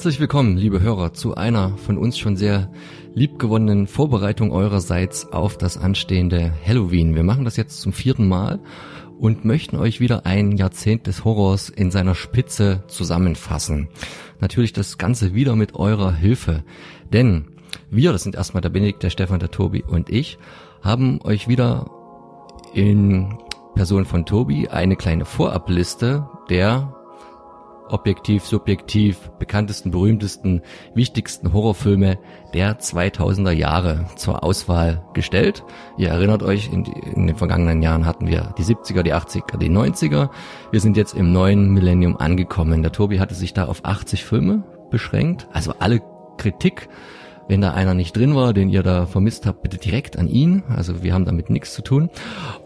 Herzlich willkommen, liebe Hörer, zu einer von uns schon sehr liebgewonnenen Vorbereitung eurerseits auf das anstehende Halloween. Wir machen das jetzt zum vierten Mal und möchten euch wieder ein Jahrzehnt des Horrors in seiner Spitze zusammenfassen. Natürlich das Ganze wieder mit eurer Hilfe. Denn wir, das sind erstmal der Benedikt, der Stefan, der Tobi und ich, haben euch wieder in Person von Tobi eine kleine Vorabliste der objektiv, subjektiv bekanntesten, berühmtesten, wichtigsten Horrorfilme der 2000er Jahre zur Auswahl gestellt. Ihr erinnert euch, in, in, den vergangenen Jahren hatten wir die 70er, die 80er, die 90er. Wir sind jetzt im neuen Millennium angekommen. Der Tobi hatte sich da auf 80 Filme beschränkt. Also alle Kritik wenn da einer nicht drin war, den ihr da vermisst habt, bitte direkt an ihn. Also wir haben damit nichts zu tun.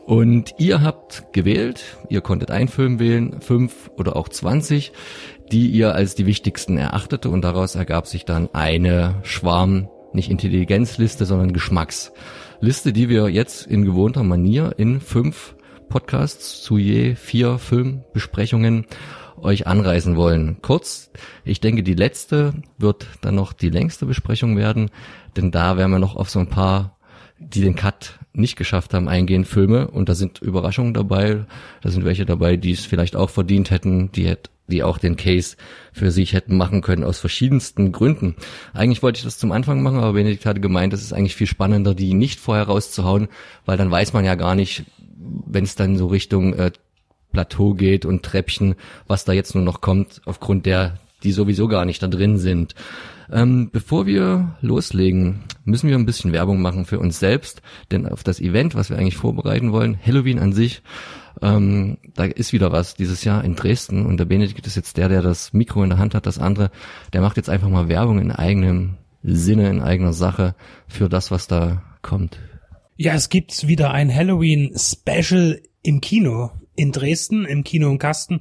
Und ihr habt gewählt, ihr konntet einen Film wählen, fünf oder auch zwanzig, die ihr als die wichtigsten erachtete und daraus ergab sich dann eine Schwarm, nicht Intelligenzliste, sondern Geschmacksliste, die wir jetzt in gewohnter Manier in fünf Podcasts zu je vier Filmbesprechungen euch anreißen wollen. Kurz, ich denke, die letzte wird dann noch die längste Besprechung werden, denn da werden wir noch auf so ein paar, die den Cut nicht geschafft haben, eingehen Filme und da sind Überraschungen dabei, da sind welche dabei, die es vielleicht auch verdient hätten, die die auch den Case für sich hätten machen können aus verschiedensten Gründen. Eigentlich wollte ich das zum Anfang machen, aber Benedikt hatte gemeint, es ist eigentlich viel spannender, die nicht vorher rauszuhauen, weil dann weiß man ja gar nicht, wenn es dann so Richtung äh, Plateau geht und Treppchen, was da jetzt nur noch kommt, aufgrund der, die sowieso gar nicht da drin sind. Ähm, bevor wir loslegen, müssen wir ein bisschen Werbung machen für uns selbst, denn auf das Event, was wir eigentlich vorbereiten wollen, Halloween an sich, ähm, da ist wieder was dieses Jahr in Dresden und der Benedikt ist jetzt der, der das Mikro in der Hand hat, das andere, der macht jetzt einfach mal Werbung in eigenem Sinne, in eigener Sache für das, was da kommt. Ja, es gibt wieder ein Halloween Special im Kino in Dresden im Kino und Kasten.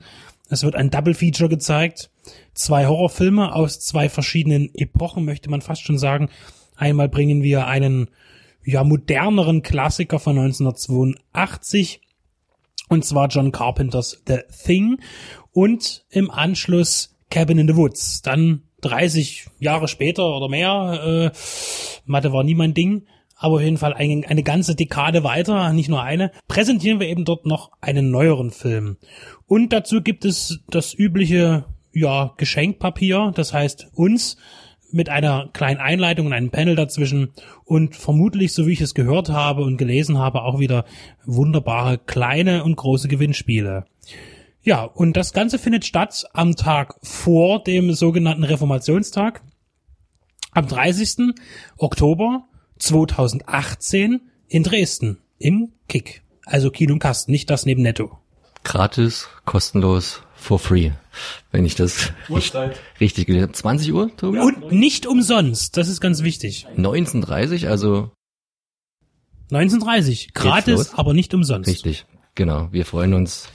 Es wird ein Double Feature gezeigt. Zwei Horrorfilme aus zwei verschiedenen Epochen, möchte man fast schon sagen. Einmal bringen wir einen ja moderneren Klassiker von 1982 und zwar John Carpenters The Thing und im Anschluss Cabin in the Woods. Dann 30 Jahre später oder mehr, äh, Mathe war nie mein Ding, aber auf jeden Fall eine, eine ganze Dekade weiter, nicht nur eine, präsentieren wir eben dort noch einen neueren Film. Und dazu gibt es das übliche, ja, Geschenkpapier, das heißt uns mit einer kleinen Einleitung und einem Panel dazwischen und vermutlich, so wie ich es gehört habe und gelesen habe, auch wieder wunderbare kleine und große Gewinnspiele. Ja, und das Ganze findet statt am Tag vor dem sogenannten Reformationstag, am 30. Oktober 2018 in Dresden im Kick. Also Kino und Kasten, nicht das neben Netto. Gratis, kostenlos, for free. Wenn ich das Uhrzeit. richtig gelesen habe. 20 Uhr, Tobi? Und nicht umsonst, das ist ganz wichtig. 19.30 also 1930, gratis, aber nicht umsonst. richtig. Genau. Wir freuen uns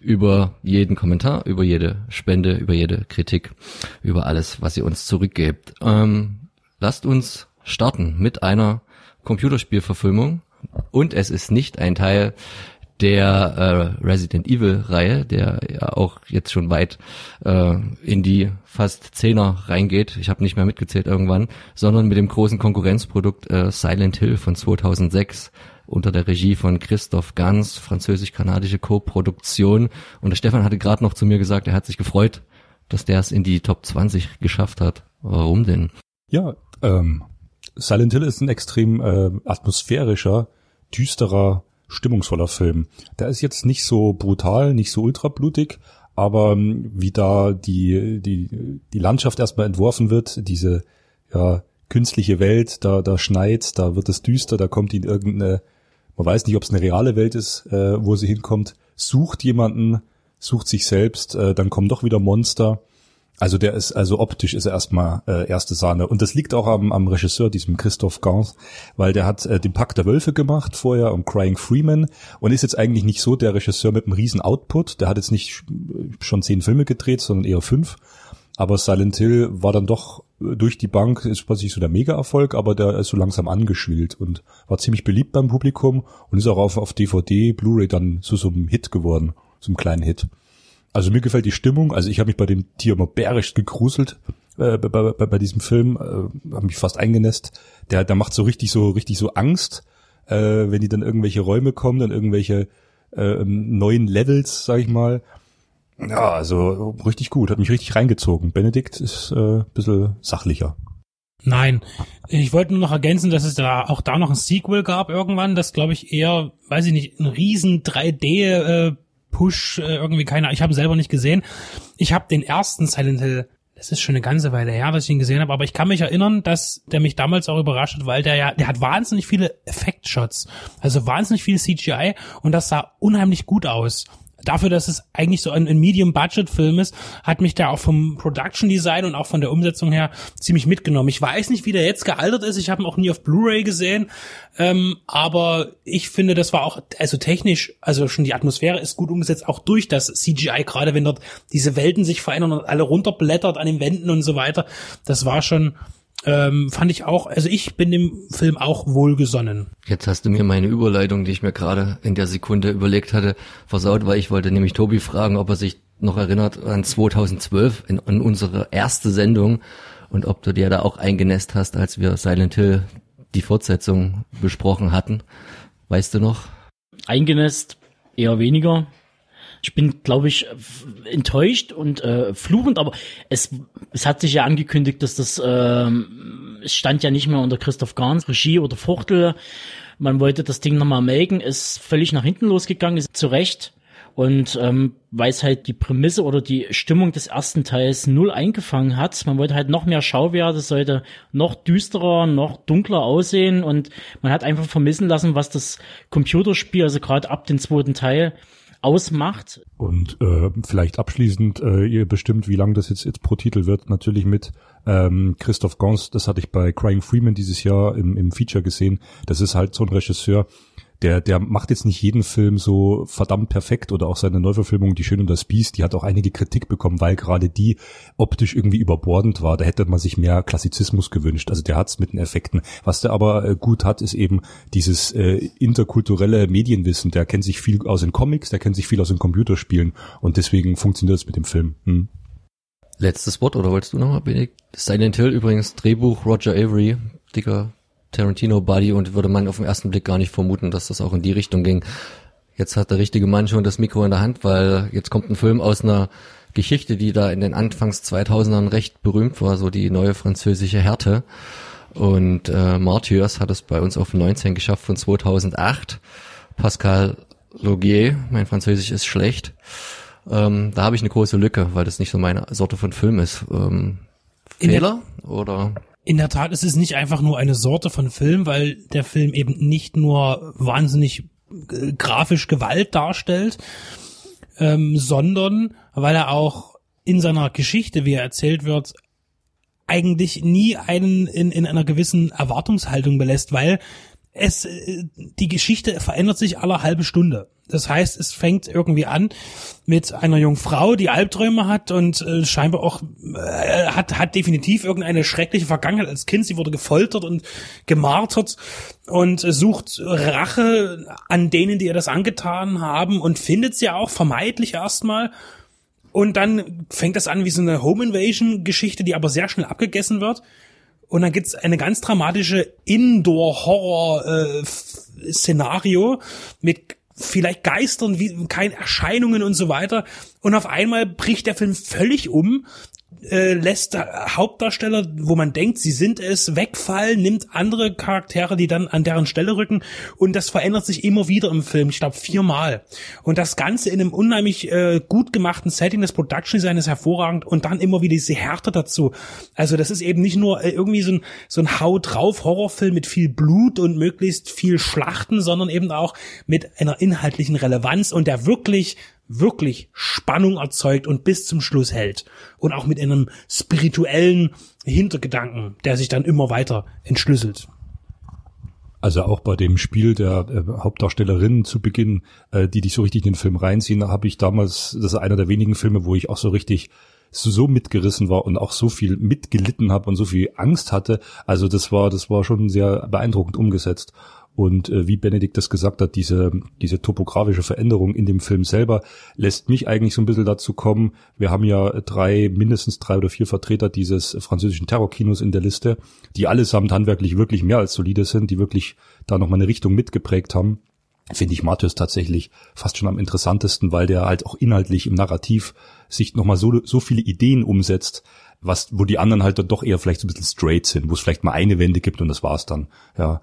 über jeden Kommentar, über jede Spende, über jede Kritik, über alles, was ihr uns zurückgebt. Ähm, lasst uns starten mit einer Computerspielverfilmung und es ist nicht ein Teil der äh, Resident Evil Reihe, der ja auch jetzt schon weit äh, in die fast Zehner reingeht. Ich habe nicht mehr mitgezählt irgendwann, sondern mit dem großen Konkurrenzprodukt äh, Silent Hill von 2006 unter der Regie von Christoph Ganz, französisch-kanadische Co-Produktion. Und der Stefan hatte gerade noch zu mir gesagt, er hat sich gefreut, dass der es in die Top 20 geschafft hat. Warum denn? Ja, ähm, Silent Hill ist ein extrem äh, atmosphärischer, düsterer, stimmungsvoller Film. Der ist jetzt nicht so brutal, nicht so ultrablutig, aber ähm, wie da die, die, die Landschaft erstmal entworfen wird, diese ja, künstliche Welt, da, da schneit, da wird es düster, da kommt in irgendeine, man weiß nicht, ob es eine reale Welt ist, äh, wo sie hinkommt, sucht jemanden, sucht sich selbst, äh, dann kommen doch wieder Monster also der ist, also optisch ist er erstmal äh, erste Sahne. Und das liegt auch am, am Regisseur, diesem Christoph Gans, weil der hat äh, den Pakt der Wölfe gemacht vorher und Crying Freeman und ist jetzt eigentlich nicht so der Regisseur mit einem riesen Output. Der hat jetzt nicht schon zehn Filme gedreht, sondern eher fünf. Aber Silent Hill war dann doch durch die Bank, ist plötzlich so der Mega-Erfolg, aber der ist so langsam angeschwillt und war ziemlich beliebt beim Publikum und ist auch auf, auf DVD, Blu-ray dann zu so einem Hit geworden, so einem kleinen Hit. Also mir gefällt die Stimmung. Also ich habe mich bei dem Tier immer bärisch gegruselt. äh, bei, bei, bei diesem Film, äh, habe mich fast eingenässt. Der, der macht so richtig so richtig so Angst, äh, wenn die dann irgendwelche Räume kommen, dann irgendwelche äh, neuen Levels, sag ich mal. Ja, also richtig gut, hat mich richtig reingezogen. Benedikt ist äh, ein bisschen sachlicher. Nein, ich wollte nur noch ergänzen, dass es da auch da noch ein Sequel gab irgendwann, das glaube ich eher, weiß ich nicht, ein riesen 3D äh, Push äh, irgendwie keine, ich habe selber nicht gesehen. Ich habe den ersten Silent Hill das ist schon eine ganze Weile her, dass ich ihn gesehen habe, aber ich kann mich erinnern, dass der mich damals auch überrascht hat, weil der ja, der hat wahnsinnig viele Effektshots, also wahnsinnig viel CGI und das sah unheimlich gut aus dafür, dass es eigentlich so ein, ein Medium-Budget-Film ist, hat mich da auch vom Production-Design und auch von der Umsetzung her ziemlich mitgenommen. Ich weiß nicht, wie der jetzt gealtert ist. Ich habe ihn auch nie auf Blu-ray gesehen. Ähm, aber ich finde, das war auch, also technisch, also schon die Atmosphäre ist gut umgesetzt, auch durch das CGI, gerade wenn dort diese Welten sich verändern und alle runterblättert an den Wänden und so weiter. Das war schon, ähm, fand ich auch, also ich bin dem Film auch wohlgesonnen. Jetzt hast du mir meine Überleitung, die ich mir gerade in der Sekunde überlegt hatte, versaut, weil ich wollte nämlich Tobi fragen, ob er sich noch erinnert an 2012 in, an unsere erste Sendung und ob du dir da auch eingenässt hast, als wir Silent Hill die Fortsetzung besprochen hatten. Weißt du noch? Eingenässt eher weniger. Ich bin, glaube ich, enttäuscht und äh, fluchend, aber es, es hat sich ja angekündigt, dass das, ähm, es stand ja nicht mehr unter Christoph Gans Regie oder Fuchtel. Man wollte das Ding nochmal melken, ist völlig nach hinten losgegangen, ist zu Recht. Und ähm, weil es halt die Prämisse oder die Stimmung des ersten Teils null eingefangen hat, man wollte halt noch mehr Schauwerte, sollte noch düsterer, noch dunkler aussehen und man hat einfach vermissen lassen, was das Computerspiel, also gerade ab dem zweiten Teil, ausmacht. Und äh, vielleicht abschließend, äh, ihr bestimmt, wie lang das jetzt, jetzt pro Titel wird, natürlich mit ähm, Christoph Gans, das hatte ich bei Crying Freeman dieses Jahr im, im Feature gesehen. Das ist halt so ein Regisseur, der, der macht jetzt nicht jeden Film so verdammt perfekt oder auch seine Neuverfilmung Die Schön und das Biest, die hat auch einige Kritik bekommen, weil gerade die optisch irgendwie überbordend war. Da hätte man sich mehr Klassizismus gewünscht. Also der hat's mit den Effekten. Was der aber äh, gut hat, ist eben dieses äh, interkulturelle Medienwissen. Der kennt sich viel aus den Comics, der kennt sich viel aus den Computerspielen und deswegen funktioniert es mit dem Film. Hm. Letztes Wort, oder wolltest du noch mal, Benedikt? Silent Hill übrigens, Drehbuch Roger Avery, dicker Tarantino-Buddy und würde man auf den ersten Blick gar nicht vermuten, dass das auch in die Richtung ging. Jetzt hat der richtige Mann schon das Mikro in der Hand, weil jetzt kommt ein Film aus einer Geschichte, die da in den Anfangs 2000ern recht berühmt war, so die neue französische Härte. Und äh, Martyrs hat es bei uns auf 19 geschafft von 2008. Pascal Logier, mein Französisch ist schlecht. Ähm, da habe ich eine große Lücke, weil das nicht so meine Sorte von Film ist. Ähm, Fehler oder in der Tat ist es nicht einfach nur eine Sorte von Film, weil der Film eben nicht nur wahnsinnig äh, grafisch Gewalt darstellt, ähm, sondern weil er auch in seiner Geschichte, wie er erzählt wird, eigentlich nie einen in, in einer gewissen Erwartungshaltung belässt, weil es äh, die Geschichte verändert sich alle halbe Stunde. Das heißt, es fängt irgendwie an mit einer jungen Frau, die Albträume hat und äh, scheinbar auch äh, hat hat definitiv irgendeine schreckliche Vergangenheit als Kind. Sie wurde gefoltert und gemartert und äh, sucht Rache an denen, die ihr das angetan haben und findet sie auch vermeidlich erstmal. Und dann fängt das an wie so eine Home Invasion Geschichte, die aber sehr schnell abgegessen wird. Und dann gibt's eine ganz dramatische Indoor-Horror-Szenario äh, mit vielleicht Geistern, wie keine Erscheinungen und so weiter. Und auf einmal bricht der Film völlig um äh, lässt Hauptdarsteller, wo man denkt, sie sind es, wegfallen, nimmt andere Charaktere, die dann an deren Stelle rücken und das verändert sich immer wieder im Film, ich glaube viermal. Und das Ganze in einem unheimlich äh, gut gemachten Setting, das Production Design ist hervorragend und dann immer wieder diese Härte dazu. Also das ist eben nicht nur äh, irgendwie so ein, so ein Haut drauf Horrorfilm mit viel Blut und möglichst viel Schlachten, sondern eben auch mit einer inhaltlichen Relevanz und der wirklich wirklich Spannung erzeugt und bis zum Schluss hält. Und auch mit einem spirituellen Hintergedanken, der sich dann immer weiter entschlüsselt. Also auch bei dem Spiel der äh, Hauptdarstellerin zu Beginn, äh, die dich so richtig in den Film reinziehen, habe ich damals, das ist einer der wenigen Filme, wo ich auch so richtig so, so mitgerissen war und auch so viel mitgelitten habe und so viel Angst hatte. Also das war, das war schon sehr beeindruckend umgesetzt. Und äh, wie Benedikt das gesagt hat, diese, diese topografische Veränderung in dem Film selber lässt mich eigentlich so ein bisschen dazu kommen. Wir haben ja drei, mindestens drei oder vier Vertreter dieses französischen Terrorkinos in der Liste, die allesamt handwerklich wirklich mehr als solide sind, die wirklich da nochmal eine Richtung mitgeprägt haben finde ich Matthäus tatsächlich fast schon am interessantesten, weil der halt auch inhaltlich im Narrativ sich nochmal so, so viele Ideen umsetzt, was, wo die anderen halt dann doch eher vielleicht so ein bisschen straight sind, wo es vielleicht mal eine Wende gibt und das war's dann. Ja,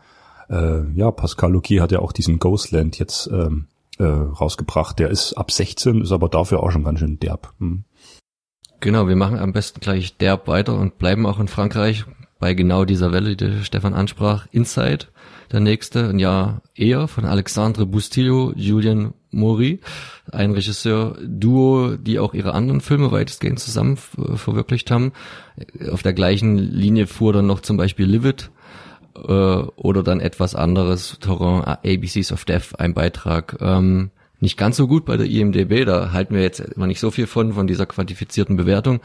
äh, ja, Pascal Loki hat ja auch diesen Ghostland jetzt ähm, äh, rausgebracht. Der ist ab 16, ist aber dafür auch schon ganz schön derb. Hm. Genau, wir machen am besten gleich derb weiter und bleiben auch in Frankreich bei genau dieser Welle, die Stefan ansprach. Inside, der nächste, ein Jahr eher, von Alexandre Bustillo, Julien Mori, ein Regisseur-Duo, die auch ihre anderen Filme weitestgehend zusammen verwirklicht haben. Auf der gleichen Linie fuhr dann noch zum Beispiel Livid, äh, oder dann etwas anderes, Torrent ABCs of Death, ein Beitrag. Ähm, nicht ganz so gut bei der IMDB, da halten wir jetzt immer nicht so viel von, von dieser quantifizierten Bewertung,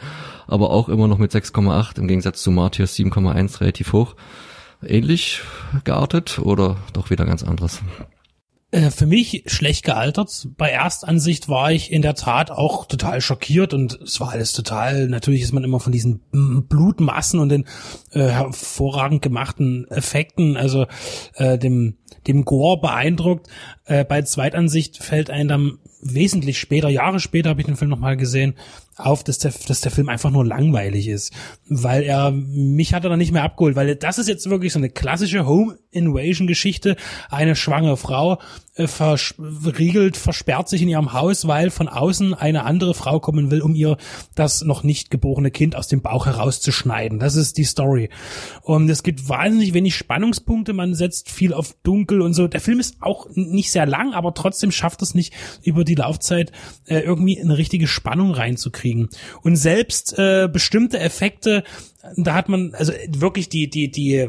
aber auch immer noch mit 6,8 im Gegensatz zu Martyrs 7,1 relativ hoch. Ähnlich geartet oder doch wieder ganz anderes? Äh, für mich schlecht gealtert. Bei Erstansicht war ich in der Tat auch total schockiert und es war alles total, natürlich ist man immer von diesen Blutmassen und den äh, hervorragend gemachten Effekten, also äh, dem, dem Gore beeindruckt. Äh, bei Zweitansicht fällt einem dann wesentlich später, Jahre später habe ich den Film nochmal gesehen, auf, dass der, dass der Film einfach nur langweilig ist. Weil er, mich hat er dann nicht mehr abgeholt, weil das ist jetzt wirklich so eine klassische Home Invasion Geschichte. Eine schwangere Frau äh, verriegelt, versperrt sich in ihrem Haus, weil von außen eine andere Frau kommen will, um ihr das noch nicht geborene Kind aus dem Bauch herauszuschneiden. Das ist die Story. Und es gibt wahnsinnig wenig Spannungspunkte. Man setzt viel auf dunkel und so. Der Film ist auch nicht sehr lang, aber trotzdem schafft es nicht über die Laufzeit äh, irgendwie eine richtige Spannung reinzukriegen kriegen. Und selbst äh, bestimmte Effekte, da hat man also wirklich die die die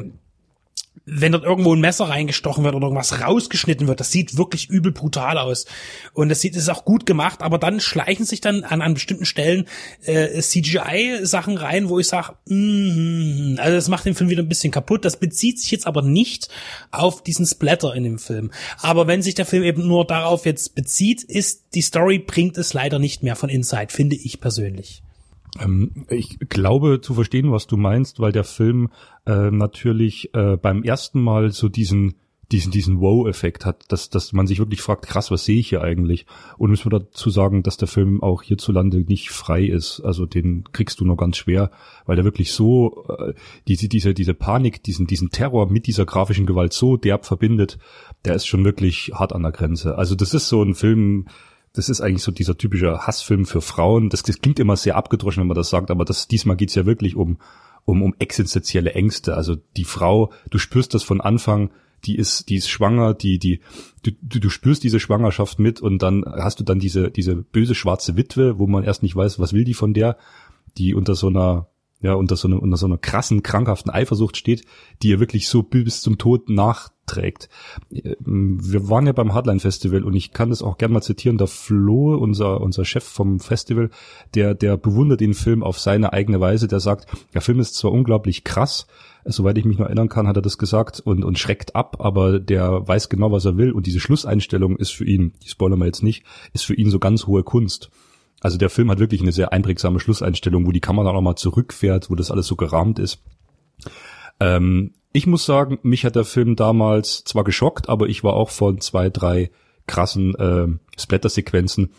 wenn dort irgendwo ein Messer reingestochen wird oder irgendwas rausgeschnitten wird, das sieht wirklich übel brutal aus. Und das sieht, ist auch gut gemacht, aber dann schleichen sich dann an, an bestimmten Stellen äh, CGI-Sachen rein, wo ich sage, mm, also das macht den Film wieder ein bisschen kaputt. Das bezieht sich jetzt aber nicht auf diesen Splatter in dem Film. Aber wenn sich der Film eben nur darauf jetzt bezieht, ist die Story bringt es leider nicht mehr von Inside, finde ich persönlich. Ähm, ich glaube zu verstehen, was du meinst, weil der Film äh, natürlich äh, beim ersten Mal so diesen diesen diesen Wow-Effekt hat, dass dass man sich wirklich fragt, krass, was sehe ich hier eigentlich? Und müssen wir dazu sagen, dass der Film auch hierzulande nicht frei ist. Also den kriegst du nur ganz schwer, weil der wirklich so äh, diese diese diese Panik, diesen diesen Terror mit dieser grafischen Gewalt so derb verbindet. Der ist schon wirklich hart an der Grenze. Also das ist so ein Film, das ist eigentlich so dieser typische Hassfilm für Frauen. Das, das klingt immer sehr abgedroschen, wenn man das sagt, aber das, diesmal geht's ja wirklich um, um, um existenzielle Ängste. Also die Frau, du spürst das von Anfang, die ist, die ist schwanger, die, die, du, du, spürst diese Schwangerschaft mit und dann hast du dann diese, diese böse schwarze Witwe, wo man erst nicht weiß, was will die von der, die unter so einer ja, unter so, einer unter so einer krassen, krankhaften Eifersucht steht, die ihr wirklich so bis zum Tod nachträgt. Wir waren ja beim Hardline Festival und ich kann das auch gerne mal zitieren, der Flo, unser, unser Chef vom Festival, der, der bewundert den Film auf seine eigene Weise, der sagt, der Film ist zwar unglaublich krass, soweit ich mich noch erinnern kann, hat er das gesagt und, und schreckt ab, aber der weiß genau, was er will und diese Schlusseinstellung ist für ihn, die spoilern wir jetzt nicht, ist für ihn so ganz hohe Kunst. Also der Film hat wirklich eine sehr einprägsame Schlusseinstellung, wo die Kamera nochmal zurückfährt, wo das alles so gerahmt ist. Ähm, ich muss sagen, mich hat der Film damals zwar geschockt, aber ich war auch von zwei, drei krassen äh, Splatter-Sequenzen.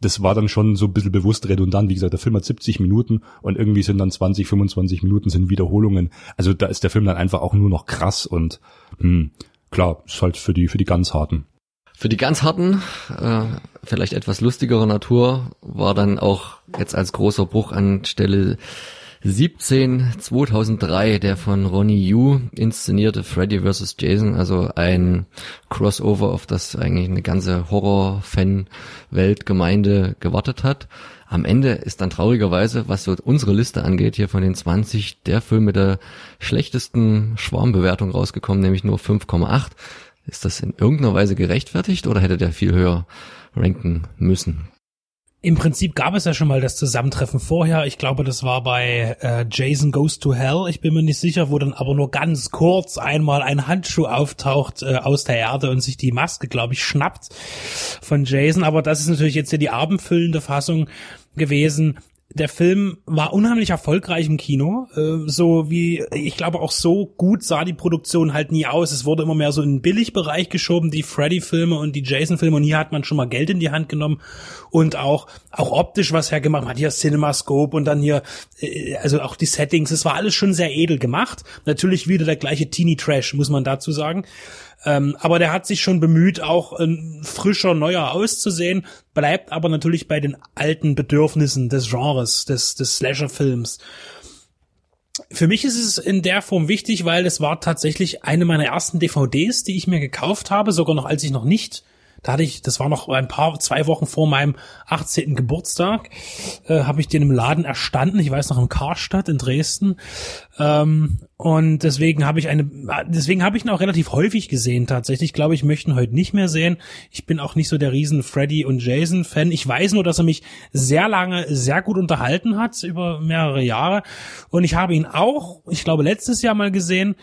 Das war dann schon so ein bisschen bewusst redundant. Wie gesagt, der Film hat 70 Minuten und irgendwie sind dann 20, 25 Minuten sind Wiederholungen. Also da ist der Film dann einfach auch nur noch krass und hm, klar, ist halt für die, für die ganz harten. Für die ganz harten, äh, vielleicht etwas lustigere Natur war dann auch jetzt als großer Bruch an Stelle 17 2003 der von Ronnie Yu inszenierte Freddy vs. Jason, also ein Crossover, auf das eigentlich eine ganze Horror-Fan-Weltgemeinde gewartet hat. Am Ende ist dann traurigerweise, was so unsere Liste angeht, hier von den 20 der Film mit der schlechtesten Schwarmbewertung rausgekommen, nämlich nur 5,8. Ist das in irgendeiner Weise gerechtfertigt oder hätte der viel höher ranken müssen? Im Prinzip gab es ja schon mal das Zusammentreffen vorher. Ich glaube, das war bei äh, Jason Goes to Hell. Ich bin mir nicht sicher, wo dann aber nur ganz kurz einmal ein Handschuh auftaucht äh, aus der Erde und sich die Maske, glaube ich, schnappt von Jason. Aber das ist natürlich jetzt ja die abendfüllende Fassung gewesen der Film war unheimlich erfolgreich im Kino, äh, so wie ich glaube auch so gut sah die Produktion halt nie aus. Es wurde immer mehr so in den Billigbereich geschoben, die Freddy-Filme und die Jason-Filme und hier hat man schon mal Geld in die Hand genommen und auch auch optisch was hergemacht. Man hat hier CinemaScope und dann hier äh, also auch die Settings. Es war alles schon sehr edel gemacht. Natürlich wieder der gleiche Teenie Trash muss man dazu sagen. Ähm, aber der hat sich schon bemüht, auch ein frischer, neuer auszusehen, bleibt aber natürlich bei den alten Bedürfnissen des Genres, des, des Slasher-Films. Für mich ist es in der Form wichtig, weil es war tatsächlich eine meiner ersten DVDs, die ich mir gekauft habe, sogar noch als ich noch nicht da hatte ich, das war noch ein paar, zwei Wochen vor meinem 18. Geburtstag, äh, habe ich den im Laden erstanden. Ich weiß noch im Karstadt in Dresden. Ähm, und deswegen habe ich eine, deswegen habe ich ihn auch relativ häufig gesehen tatsächlich. Ich glaube, ich möchte ihn heute nicht mehr sehen. Ich bin auch nicht so der riesen Freddy und Jason Fan. Ich weiß nur, dass er mich sehr lange sehr gut unterhalten hat über mehrere Jahre. Und ich habe ihn auch, ich glaube, letztes Jahr mal gesehen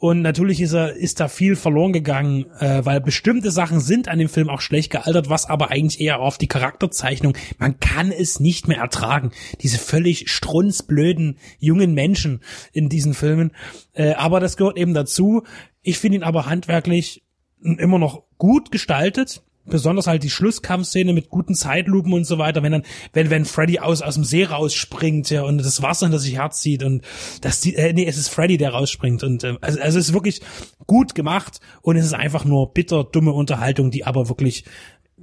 und natürlich ist er, ist da viel verloren gegangen, äh, weil bestimmte Sachen sind an dem Film auch schlecht gealtert, was aber eigentlich eher auf die Charakterzeichnung, man kann es nicht mehr ertragen. Diese völlig strunzblöden jungen Menschen in diesen Filmen. Äh, aber das gehört eben dazu. Ich finde ihn aber handwerklich immer noch gut gestaltet besonders halt die Schlusskampfszene mit guten Zeitlupen und so weiter, wenn dann, wenn, wenn Freddy aus, aus dem See rausspringt, ja, und das Wasser hinter sich herzieht und das, äh, nee, es ist Freddy, der rausspringt und, äh, also, also es ist wirklich gut gemacht und es ist einfach nur bitter dumme Unterhaltung, die aber wirklich, äh,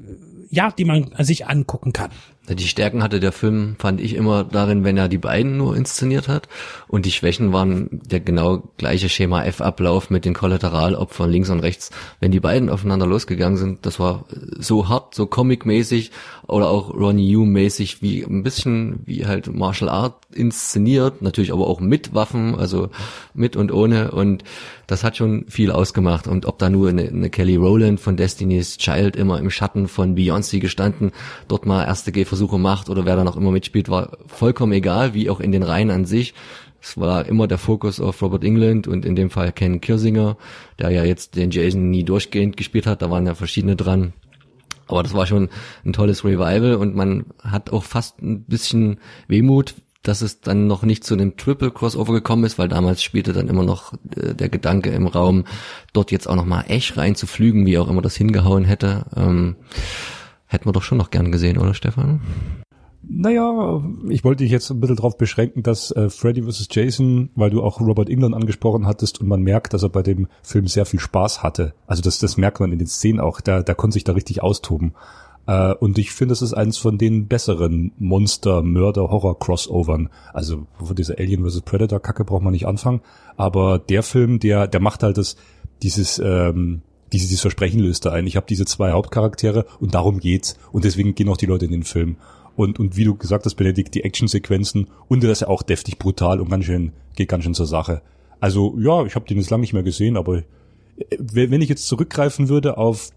ja, die man sich angucken kann. Die Stärken hatte der Film, fand ich immer darin, wenn er die beiden nur inszeniert hat. Und die Schwächen waren der genau gleiche Schema F-Ablauf mit den Kollateralopfern links und rechts. Wenn die beiden aufeinander losgegangen sind, das war so hart, so comic-mäßig oder auch Ronnie Yu-mäßig, wie ein bisschen wie halt Martial Art inszeniert, natürlich aber auch mit Waffen, also mit und ohne. Und das hat schon viel ausgemacht. Und ob da nur eine, eine Kelly Rowland von Destiny's Child immer im Schatten von Beyoncé gestanden, dort mal erste Gehversuche macht oder wer da noch immer mitspielt, war vollkommen egal, wie auch in den Reihen an sich. Es war immer der Fokus auf Robert England und in dem Fall Ken Kirsinger, der ja jetzt den Jason nie durchgehend gespielt hat. Da waren ja verschiedene dran. Aber das war schon ein tolles Revival und man hat auch fast ein bisschen Wehmut, dass es dann noch nicht zu einem Triple Crossover gekommen ist, weil damals spielte dann immer noch äh, der Gedanke im Raum, dort jetzt auch noch mal echt reinzuflügen, wie auch immer das hingehauen hätte. Ähm, hätten wir doch schon noch gern gesehen, oder Stefan? Naja, ich wollte dich jetzt ein bisschen darauf beschränken, dass äh, Freddy vs. Jason, weil du auch Robert England angesprochen hattest und man merkt, dass er bei dem Film sehr viel Spaß hatte. Also das, das merkt man in den Szenen auch. Da, da konnte sich da richtig austoben. Äh, und ich finde, das ist eines von den besseren Monster, Mörder, Horror-Crossovern. Also für diese Alien vs. Predator-Kacke braucht man nicht anfangen. Aber der Film, der, der macht halt das, dieses, ähm, dieses, dieses Versprechen löst da ein. Ich habe diese zwei Hauptcharaktere und darum geht's. Und deswegen gehen auch die Leute in den Film. Und, und wie du gesagt hast, Benedikt, die Actionsequenzen und das ist ja auch deftig brutal und ganz schön, geht ganz schön zur Sache. Also ja, ich habe den jetzt lange nicht mehr gesehen, aber äh, wenn ich jetzt zurückgreifen würde auf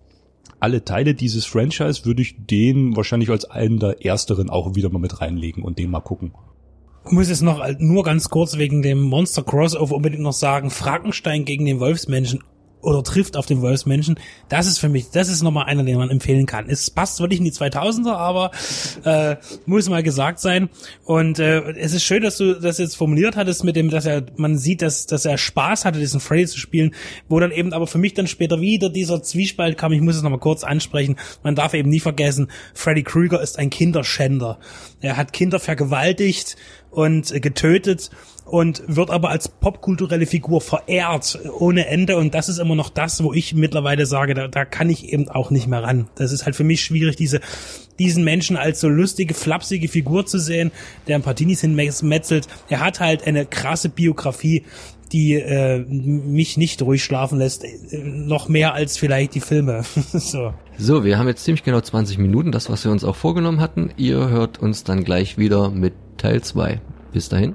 alle Teile dieses Franchise, würde ich den wahrscheinlich als einen der ersteren auch wieder mal mit reinlegen und den mal gucken. Ich muss jetzt noch nur ganz kurz wegen dem Monster Crossover unbedingt noch sagen, Frankenstein gegen den Wolfsmenschen oder trifft auf den Wolfsmenschen. Das ist für mich, das ist nochmal einer, den man empfehlen kann. Es passt wirklich in die 2000er, aber äh, muss mal gesagt sein. Und äh, es ist schön, dass du das jetzt formuliert hattest mit dem, dass er, man sieht, dass, dass er Spaß hatte, diesen Freddy zu spielen, wo dann eben aber für mich dann später wieder dieser Zwiespalt kam. Ich muss es nochmal kurz ansprechen. Man darf eben nie vergessen, Freddy Krueger ist ein Kinderschänder. Er hat Kinder vergewaltigt und äh, getötet und wird aber als popkulturelle Figur verehrt ohne Ende und das ist immer noch das, wo ich mittlerweile sage, da, da kann ich eben auch nicht mehr ran. Das ist halt für mich schwierig, diese diesen Menschen als so lustige, flapsige Figur zu sehen, der ein paar Teenies hinmetzelt. Er hat halt eine krasse Biografie, die äh, mich nicht ruhig schlafen lässt, äh, noch mehr als vielleicht die Filme. so. so, wir haben jetzt ziemlich genau 20 Minuten, das, was wir uns auch vorgenommen hatten. Ihr hört uns dann gleich wieder mit Teil 2. Bis dahin.